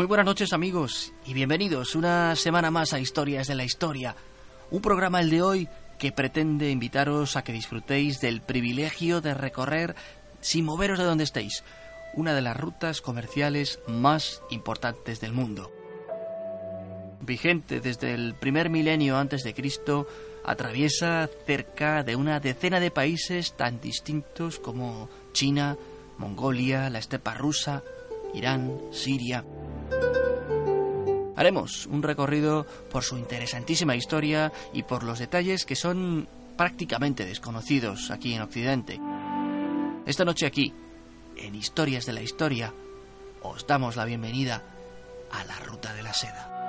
Muy buenas noches amigos y bienvenidos una semana más a Historias de la Historia, un programa el de hoy que pretende invitaros a que disfrutéis del privilegio de recorrer, sin moveros de donde estéis, una de las rutas comerciales más importantes del mundo. Vigente desde el primer milenio antes de Cristo, atraviesa cerca de una decena de países tan distintos como China, Mongolia, la estepa rusa, Irán, Siria. Haremos un recorrido por su interesantísima historia y por los detalles que son prácticamente desconocidos aquí en Occidente. Esta noche aquí, en Historias de la Historia, os damos la bienvenida a la Ruta de la Seda.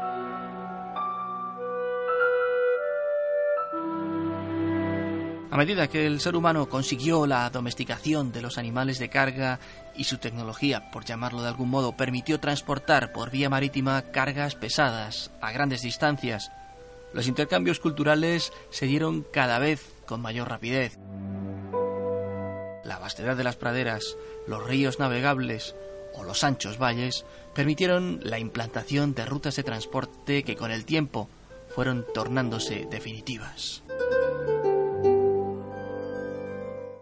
A medida que el ser humano consiguió la domesticación de los animales de carga y su tecnología, por llamarlo de algún modo, permitió transportar por vía marítima cargas pesadas a grandes distancias, los intercambios culturales se dieron cada vez con mayor rapidez. La vastedad de las praderas, los ríos navegables o los anchos valles permitieron la implantación de rutas de transporte que con el tiempo fueron tornándose definitivas.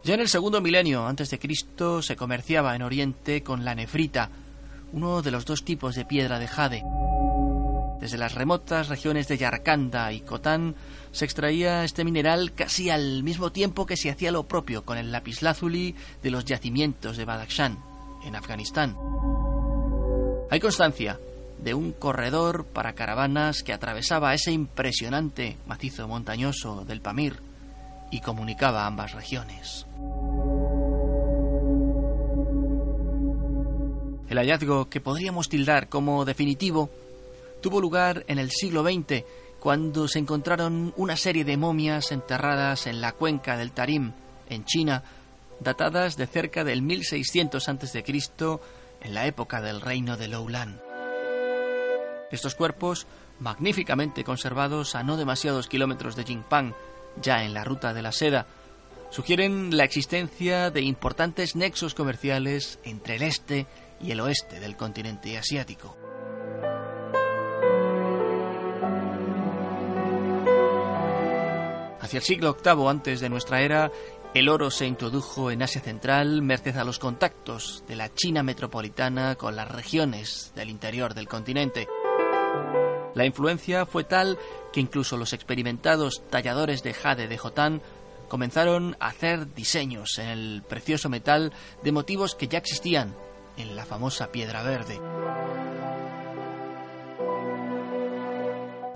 Ya en el segundo milenio antes de Cristo se comerciaba en Oriente con la nefrita, uno de los dos tipos de piedra de jade. Desde las remotas regiones de Yarkanda y Khotan se extraía este mineral casi al mismo tiempo que se hacía lo propio con el lapislázuli de los yacimientos de Badakhshan, en Afganistán. Hay constancia de un corredor para caravanas que atravesaba ese impresionante macizo montañoso del Pamir y comunicaba ambas regiones. El hallazgo, que podríamos tildar como definitivo, tuvo lugar en el siglo XX, cuando se encontraron una serie de momias enterradas en la cuenca del Tarim, en China, datadas de cerca del 1600 a.C., en la época del reino de Loulan. Estos cuerpos, magníficamente conservados a no demasiados kilómetros de Jingpang, ya en la ruta de la seda, sugieren la existencia de importantes nexos comerciales entre el este y el oeste del continente asiático. Hacia el siglo VIII antes de nuestra era, el oro se introdujo en Asia Central merced a los contactos de la China metropolitana con las regiones del interior del continente. La influencia fue tal que incluso los experimentados talladores de jade de Jotán comenzaron a hacer diseños en el precioso metal de motivos que ya existían en la famosa piedra verde.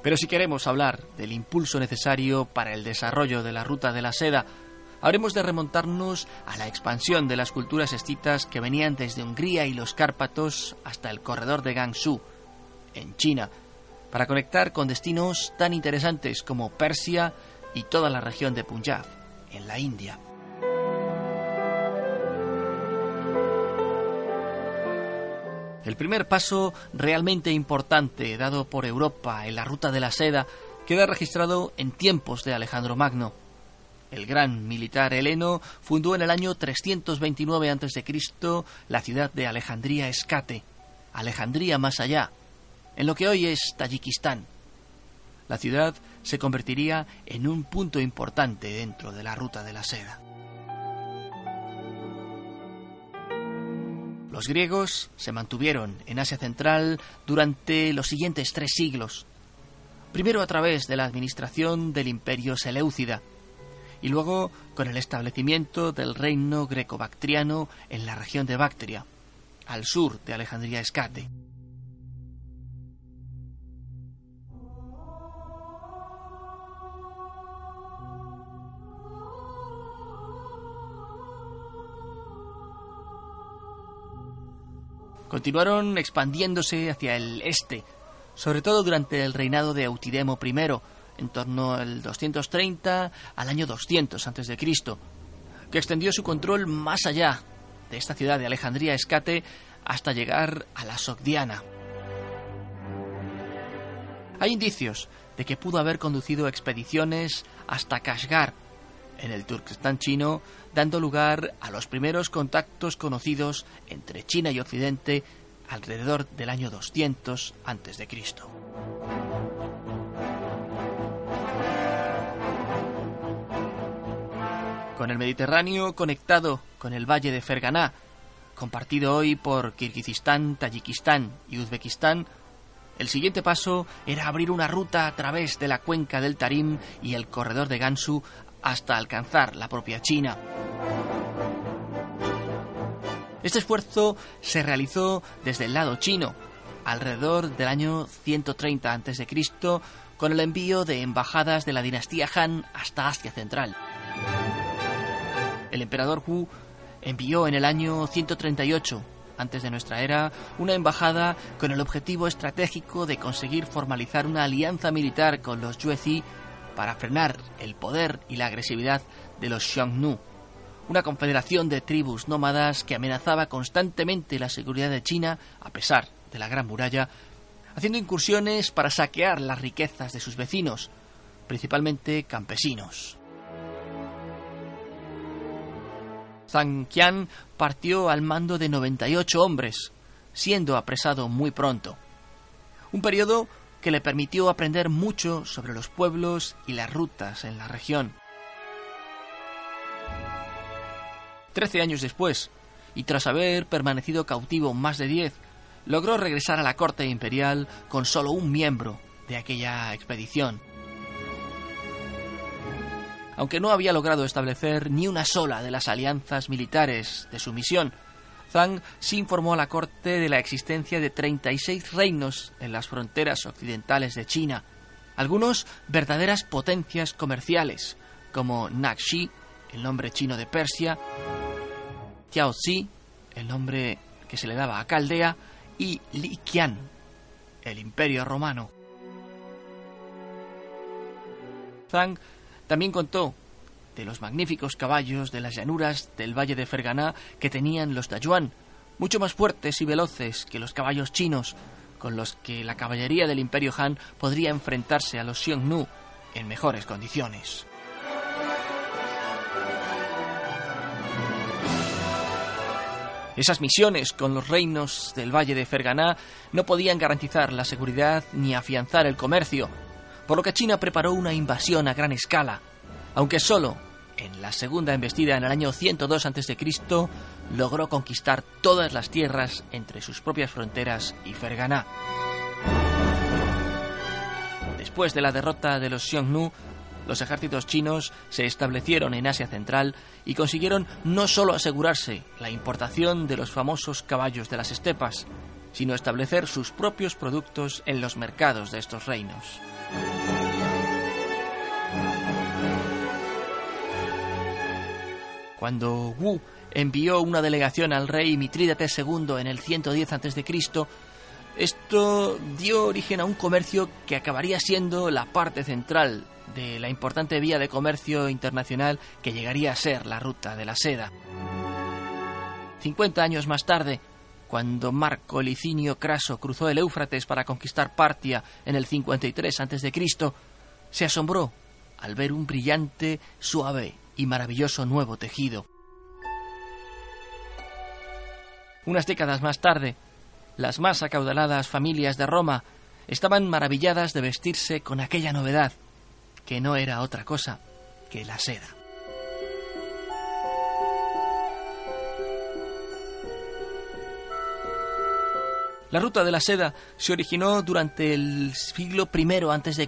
Pero si queremos hablar del impulso necesario para el desarrollo de la ruta de la seda, habremos de remontarnos a la expansión de las culturas escitas que venían desde Hungría y los Cárpatos hasta el corredor de Gansu, en China, para conectar con destinos tan interesantes como Persia y toda la región de Punjab, en la India. El primer paso realmente importante dado por Europa en la ruta de la seda queda registrado en tiempos de Alejandro Magno. El gran militar heleno fundó en el año 329 a.C. la ciudad de Alejandría Escate, Alejandría más allá, en lo que hoy es Tayikistán. La ciudad se convertiría en un punto importante dentro de la ruta de la seda. Los griegos se mantuvieron en Asia Central durante los siguientes tres siglos, primero a través de la administración del imperio Seleucida, y luego con el establecimiento del reino greco-bactriano en la región de Bactria, al sur de Alejandría Escate. Continuaron expandiéndose hacia el este, sobre todo durante el reinado de Eutidemo I, en torno al 230 al año 200 a.C., que extendió su control más allá de esta ciudad de Alejandría Escate hasta llegar a la Sogdiana. Hay indicios de que pudo haber conducido expediciones hasta Kashgar, en el Turkestán chino, dando lugar a los primeros contactos conocidos entre China y Occidente alrededor del año 200 a.C. Con el Mediterráneo conectado con el valle de Ferganá, compartido hoy por Kirguistán, Tayikistán y Uzbekistán, el siguiente paso era abrir una ruta a través de la cuenca del Tarim y el corredor de Gansu hasta alcanzar la propia China. Este esfuerzo se realizó desde el lado chino, alrededor del año 130 a.C., con el envío de embajadas de la dinastía Han hasta Asia Central. El emperador Wu envió en el año 138 antes de nuestra era, una embajada con el objetivo estratégico de conseguir formalizar una alianza militar con los Yuezhi para frenar el poder y la agresividad de los Xiongnu, una confederación de tribus nómadas que amenazaba constantemente la seguridad de China a pesar de la Gran Muralla, haciendo incursiones para saquear las riquezas de sus vecinos, principalmente campesinos. Zhang Qian partió al mando de 98 hombres, siendo apresado muy pronto. Un periodo que le permitió aprender mucho sobre los pueblos y las rutas en la región. Trece años después, y tras haber permanecido cautivo más de diez, logró regresar a la corte imperial con solo un miembro de aquella expedición. Aunque no había logrado establecer ni una sola de las alianzas militares de su misión, Zhang sí informó a la corte de la existencia de 36 reinos en las fronteras occidentales de China, algunos verdaderas potencias comerciales, como Naxi, el nombre chino de Persia, Tiaozi, el nombre que se le daba a Caldea, y Li Qian, el imperio romano. Zhang también contó de los magníficos caballos de las llanuras del valle de Ferganá que tenían los Dayuan, mucho más fuertes y veloces que los caballos chinos, con los que la caballería del Imperio Han podría enfrentarse a los Xiongnu en mejores condiciones. Esas misiones con los reinos del Valle de Ferganá no podían garantizar la seguridad ni afianzar el comercio, por lo que China preparó una invasión a gran escala, aunque solo en la segunda embestida en el año 102 a.C. logró conquistar todas las tierras entre sus propias fronteras y Ferganá. Después de la derrota de los Xiongnu, los ejércitos chinos se establecieron en Asia Central y consiguieron no solo asegurarse la importación de los famosos caballos de las estepas, sino establecer sus propios productos en los mercados de estos reinos. Cuando Wu envió una delegación al rey Mitrídates II en el 110 a.C., esto dio origen a un comercio que acabaría siendo la parte central de la importante vía de comercio internacional que llegaría a ser la ruta de la seda. 50 años más tarde, cuando Marco Licinio Craso cruzó el Éufrates para conquistar Partia en el 53 a.C., se asombró al ver un brillante, suave y maravilloso nuevo tejido. Unas décadas más tarde, las más acaudaladas familias de Roma estaban maravilladas de vestirse con aquella novedad, que no era otra cosa que la seda. La ruta de la seda se originó durante el siglo I a.C.,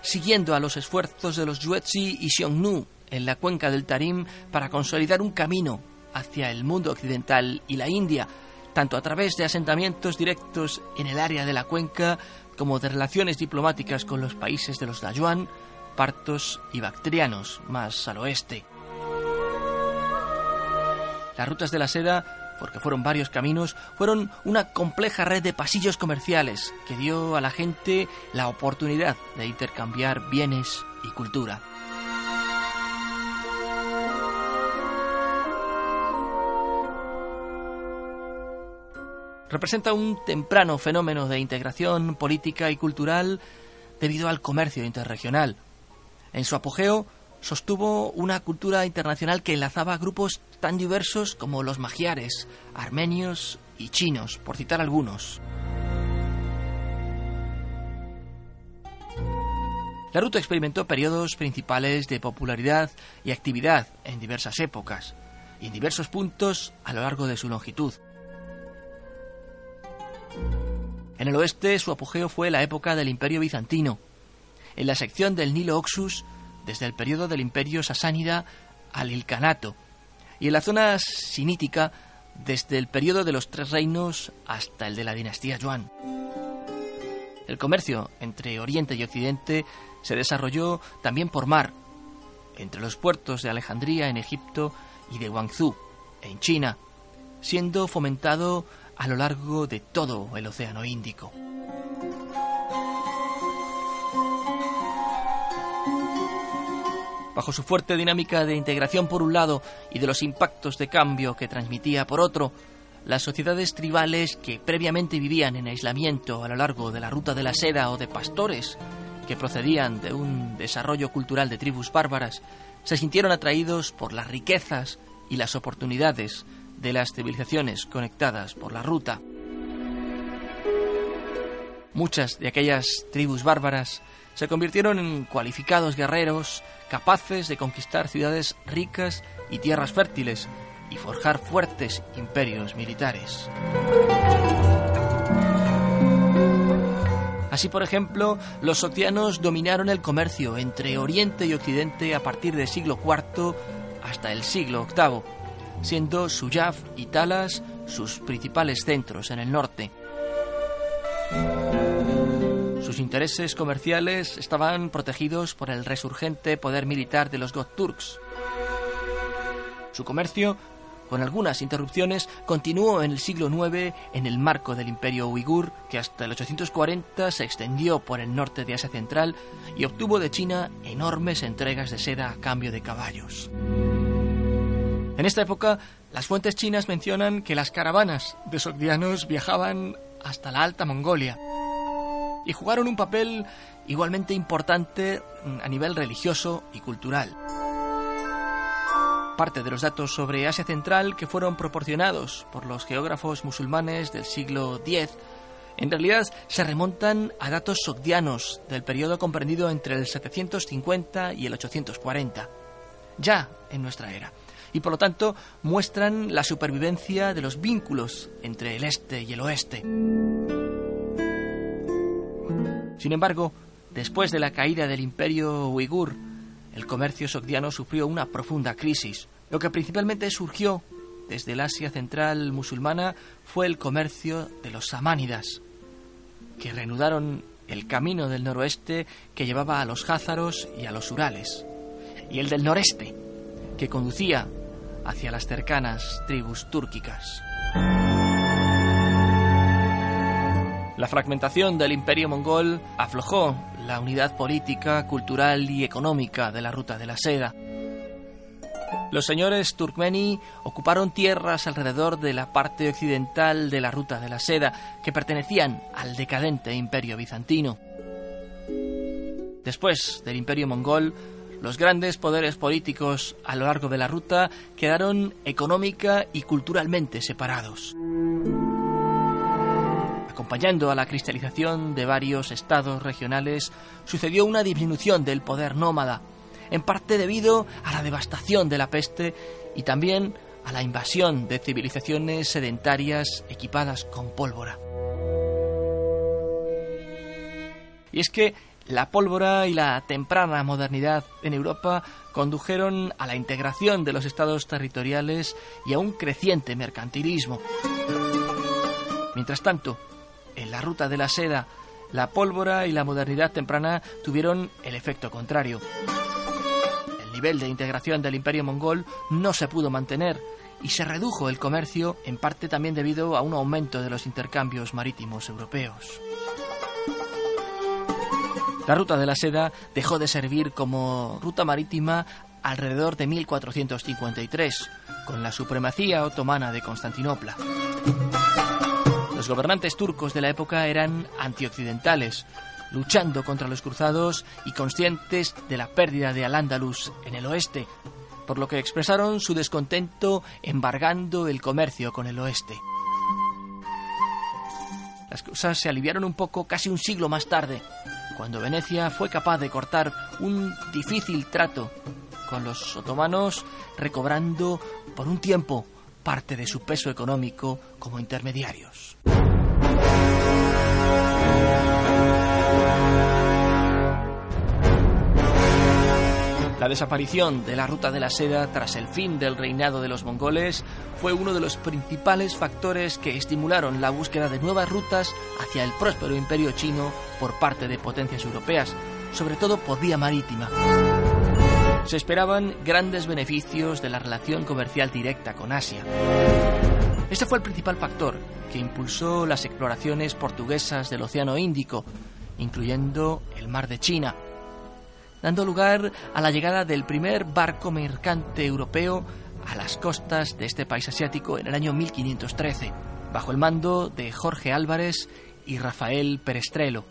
siguiendo a los esfuerzos de los Yuezhi y Xiongnu en la cuenca del Tarim para consolidar un camino hacia el mundo occidental y la India, tanto a través de asentamientos directos en el área de la cuenca como de relaciones diplomáticas con los países de los Dayuan, partos y bactrianos más al oeste. Las rutas de la seda, porque fueron varios caminos, fueron una compleja red de pasillos comerciales que dio a la gente la oportunidad de intercambiar bienes y cultura. Representa un temprano fenómeno de integración política y cultural debido al comercio interregional. En su apogeo sostuvo una cultura internacional que enlazaba grupos tan diversos como los magiares, armenios y chinos, por citar algunos. La ruta experimentó periodos principales de popularidad y actividad en diversas épocas y en diversos puntos a lo largo de su longitud. En el oeste su apogeo fue la época del Imperio bizantino. En la sección del Nilo Oxus, desde el periodo del Imperio sasánida al Ilcanato. Y en la zona sinítica, desde el periodo de los Tres Reinos hasta el de la dinastía Yuan. El comercio entre Oriente y Occidente se desarrolló también por mar, entre los puertos de Alejandría en Egipto y de Guangzhou en China, siendo fomentado a lo largo de todo el Océano Índico. Bajo su fuerte dinámica de integración por un lado y de los impactos de cambio que transmitía por otro, las sociedades tribales que previamente vivían en aislamiento a lo largo de la ruta de la seda o de pastores, que procedían de un desarrollo cultural de tribus bárbaras, se sintieron atraídos por las riquezas y las oportunidades de las civilizaciones conectadas por la ruta. Muchas de aquellas tribus bárbaras se convirtieron en cualificados guerreros capaces de conquistar ciudades ricas y tierras fértiles y forjar fuertes imperios militares. Así, por ejemplo, los sotianos dominaron el comercio entre Oriente y Occidente a partir del siglo IV hasta el siglo VIII siendo Suyaf y Talas sus principales centros en el norte. Sus intereses comerciales estaban protegidos por el resurgente poder militar de los Gokturks. Su comercio, con algunas interrupciones, continuó en el siglo IX en el marco del imperio uigur, que hasta el 840 se extendió por el norte de Asia Central y obtuvo de China enormes entregas de seda a cambio de caballos. En esta época, las fuentes chinas mencionan que las caravanas de sogdianos viajaban hasta la Alta Mongolia y jugaron un papel igualmente importante a nivel religioso y cultural. Parte de los datos sobre Asia Central que fueron proporcionados por los geógrafos musulmanes del siglo X en realidad se remontan a datos sogdianos del periodo comprendido entre el 750 y el 840, ya en nuestra era y por lo tanto muestran la supervivencia de los vínculos entre el este y el oeste. Sin embargo, después de la caída del imperio uigur, el comercio sogdiano sufrió una profunda crisis. Lo que principalmente surgió desde el Asia central musulmana fue el comercio de los samánidas, que reanudaron el camino del noroeste que llevaba a los házaros y a los Urales, y el del noreste, que conducía hacia las cercanas tribus túrquicas. La fragmentación del imperio mongol aflojó la unidad política, cultural y económica de la ruta de la seda. Los señores turkmeni ocuparon tierras alrededor de la parte occidental de la ruta de la seda, que pertenecían al decadente imperio bizantino. Después del imperio mongol, los grandes poderes políticos a lo largo de la ruta quedaron económica y culturalmente separados, acompañando a la cristalización de varios estados regionales, sucedió una disminución del poder nómada, en parte debido a la devastación de la peste y también a la invasión de civilizaciones sedentarias equipadas con pólvora. Y es que la pólvora y la temprana modernidad en Europa condujeron a la integración de los estados territoriales y a un creciente mercantilismo. Mientras tanto, en la ruta de la seda, la pólvora y la modernidad temprana tuvieron el efecto contrario. El nivel de integración del imperio mongol no se pudo mantener y se redujo el comercio en parte también debido a un aumento de los intercambios marítimos europeos. La ruta de la seda dejó de servir como ruta marítima alrededor de 1453, con la supremacía otomana de Constantinopla. Los gobernantes turcos de la época eran antioccidentales, luchando contra los cruzados y conscientes de la pérdida de Al-Ándalus en el oeste, por lo que expresaron su descontento embargando el comercio con el oeste. Las cosas se aliviaron un poco casi un siglo más tarde, cuando Venecia fue capaz de cortar un difícil trato con los otomanos, recobrando por un tiempo parte de su peso económico como intermediarios. La desaparición de la ruta de la seda tras el fin del reinado de los mongoles fue uno de los principales factores que estimularon la búsqueda de nuevas rutas hacia el próspero imperio chino por parte de potencias europeas, sobre todo por vía marítima. Se esperaban grandes beneficios de la relación comercial directa con Asia. Este fue el principal factor que impulsó las exploraciones portuguesas del Océano Índico, incluyendo el Mar de China, dando lugar a la llegada del primer barco mercante europeo a las costas de este país asiático en el año 1513, bajo el mando de Jorge Álvarez y Rafael Perestrelo,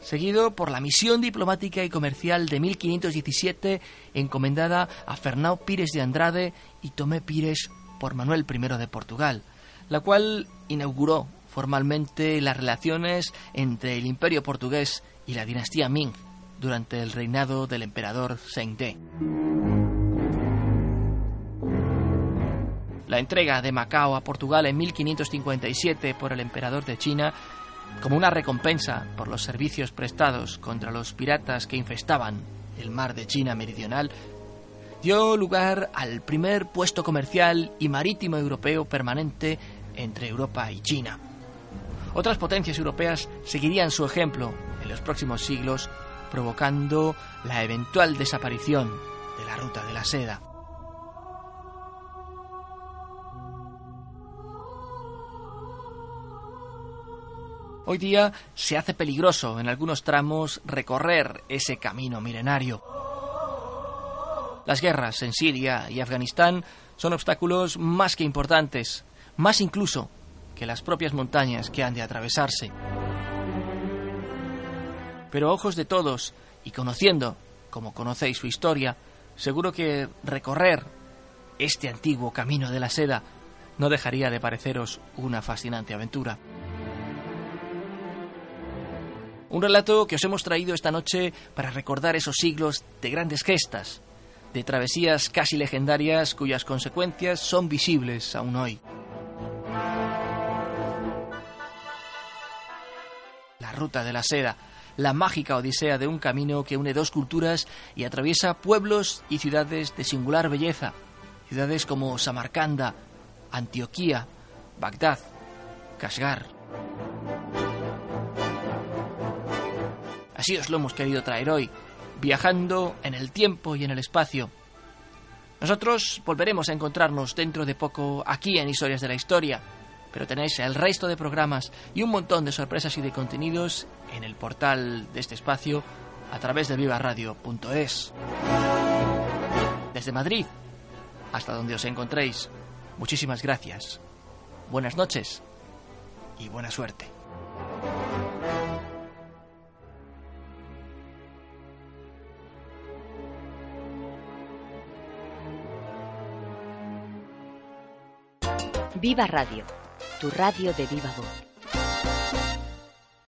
seguido por la misión diplomática y comercial de 1517 encomendada a Fernão Pires de Andrade y Tomé Pires por Manuel I de Portugal, la cual inauguró formalmente las relaciones entre el imperio portugués y la dinastía Ming durante el reinado del emperador Zhengde. La entrega de Macao a Portugal en 1557 por el emperador de China como una recompensa por los servicios prestados contra los piratas que infestaban el mar de China meridional, dio lugar al primer puesto comercial y marítimo europeo permanente entre Europa y China. Otras potencias europeas seguirían su ejemplo en los próximos siglos provocando la eventual desaparición de la ruta de la seda. Hoy día se hace peligroso en algunos tramos recorrer ese camino milenario. Las guerras en Siria y Afganistán son obstáculos más que importantes, más incluso que las propias montañas que han de atravesarse pero ojos de todos y conociendo, como conocéis su historia, seguro que recorrer este antiguo camino de la seda no dejaría de pareceros una fascinante aventura. Un relato que os hemos traído esta noche para recordar esos siglos de grandes gestas, de travesías casi legendarias cuyas consecuencias son visibles aún hoy. La ruta de la seda, la mágica odisea de un camino que une dos culturas y atraviesa pueblos y ciudades de singular belleza, ciudades como Samarcanda, Antioquía, Bagdad, Kashgar. Así os lo hemos querido traer hoy, viajando en el tiempo y en el espacio. Nosotros volveremos a encontrarnos dentro de poco aquí en Historias de la Historia pero tenéis el resto de programas y un montón de sorpresas y de contenidos en el portal de este espacio a través de vivaradio.es. Desde Madrid hasta donde os encontréis, muchísimas gracias. Buenas noches y buena suerte. Viva Radio tu radio de viva voz.